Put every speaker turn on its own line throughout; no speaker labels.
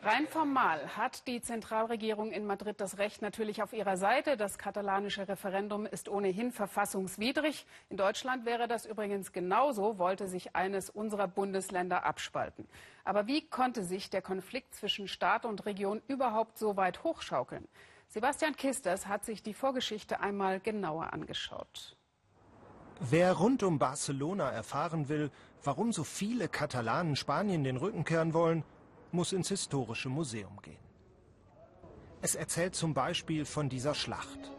Rein formal hat die Zentralregierung in Madrid das Recht natürlich auf ihrer Seite. Das katalanische Referendum ist ohnehin verfassungswidrig. In Deutschland wäre das übrigens genauso, wollte sich eines unserer Bundesländer abspalten. Aber wie konnte sich der Konflikt zwischen Staat und Region überhaupt so weit hochschaukeln? Sebastian Kisters hat sich die Vorgeschichte einmal genauer angeschaut.
Wer rund um Barcelona erfahren will, warum so viele Katalanen Spanien den Rücken kehren wollen, muss ins Historische Museum gehen. Es erzählt zum Beispiel von dieser Schlacht.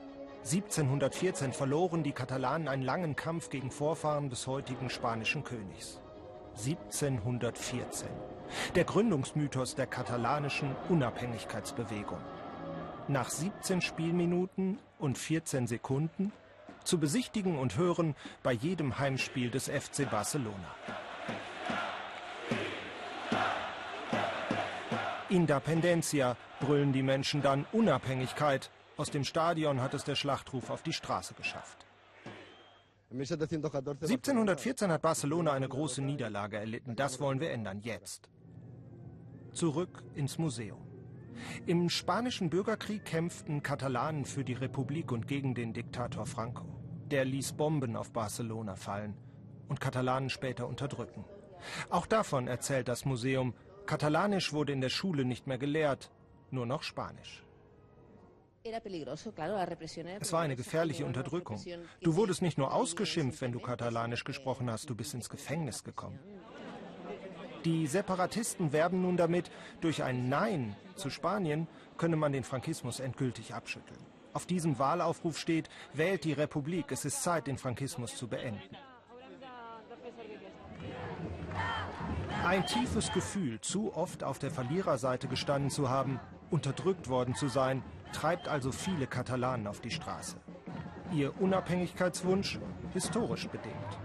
1714 verloren die Katalanen einen langen Kampf gegen Vorfahren des heutigen spanischen Königs. 1714. Der Gründungsmythos der katalanischen Unabhängigkeitsbewegung. Nach 17 Spielminuten und 14 Sekunden zu besichtigen und hören bei jedem Heimspiel des FC Barcelona. Independencia brüllen die Menschen dann Unabhängigkeit. Aus dem Stadion hat es der Schlachtruf auf die Straße geschafft. 1714 hat Barcelona eine große Niederlage erlitten. Das wollen wir ändern, jetzt. Zurück ins Museum. Im spanischen Bürgerkrieg kämpften Katalanen für die Republik und gegen den Diktator Franco. Der ließ Bomben auf Barcelona fallen und Katalanen später unterdrücken. Auch davon erzählt das Museum Katalanisch wurde in der Schule nicht mehr gelehrt, nur noch Spanisch. Es war eine gefährliche Unterdrückung. Du wurdest nicht nur ausgeschimpft, wenn du Katalanisch gesprochen hast, du bist ins Gefängnis gekommen. Die Separatisten werben nun damit, durch ein Nein zu Spanien könne man den Frankismus endgültig abschütteln. Auf diesem Wahlaufruf steht, wählt die Republik, es ist Zeit, den Frankismus zu beenden. Ein tiefes Gefühl, zu oft auf der Verliererseite gestanden zu haben, unterdrückt worden zu sein, treibt also viele Katalanen auf die Straße. Ihr Unabhängigkeitswunsch historisch bedingt.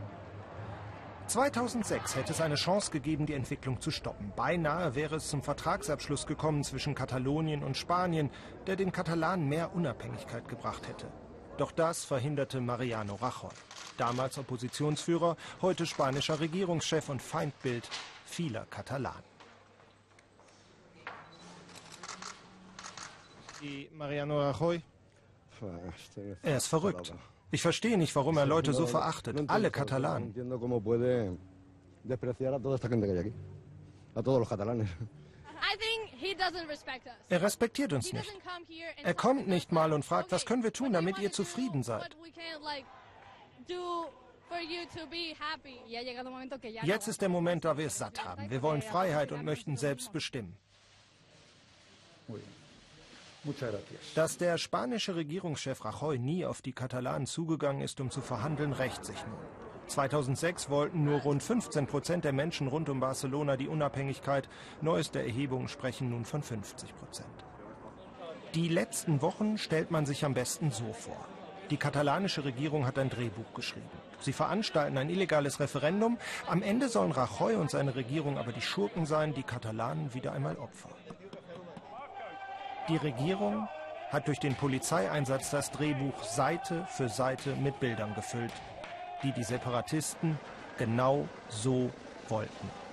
2006 hätte es eine Chance gegeben, die Entwicklung zu stoppen. Beinahe wäre es zum Vertragsabschluss gekommen zwischen Katalonien und Spanien, der den Katalanen mehr Unabhängigkeit gebracht hätte. Doch das verhinderte Mariano Rajoy, damals Oppositionsführer, heute spanischer Regierungschef und Feindbild vieler Katalanen. Mariano Rajoy? Er ist verrückt. Ich verstehe nicht, warum er Leute so verachtet. Alle Katalanen. Er respektiert uns nicht. Er kommt nicht mal und fragt, was können wir tun, damit ihr zufrieden seid. Jetzt ist der Moment, da wir es satt haben. Wir wollen Freiheit und möchten selbst bestimmen. Dass der spanische Regierungschef Rajoy nie auf die Katalanen zugegangen ist, um zu verhandeln, rächt sich nun. 2006 wollten nur rund 15 Prozent der Menschen rund um Barcelona die Unabhängigkeit. Neueste Erhebungen sprechen nun von 50 Prozent. Die letzten Wochen stellt man sich am besten so vor. Die katalanische Regierung hat ein Drehbuch geschrieben. Sie veranstalten ein illegales Referendum. Am Ende sollen Rajoy und seine Regierung aber die Schurken sein, die Katalanen wieder einmal Opfer. Die Regierung hat durch den Polizeieinsatz das Drehbuch Seite für Seite mit Bildern gefüllt, die die Separatisten genau so wollten.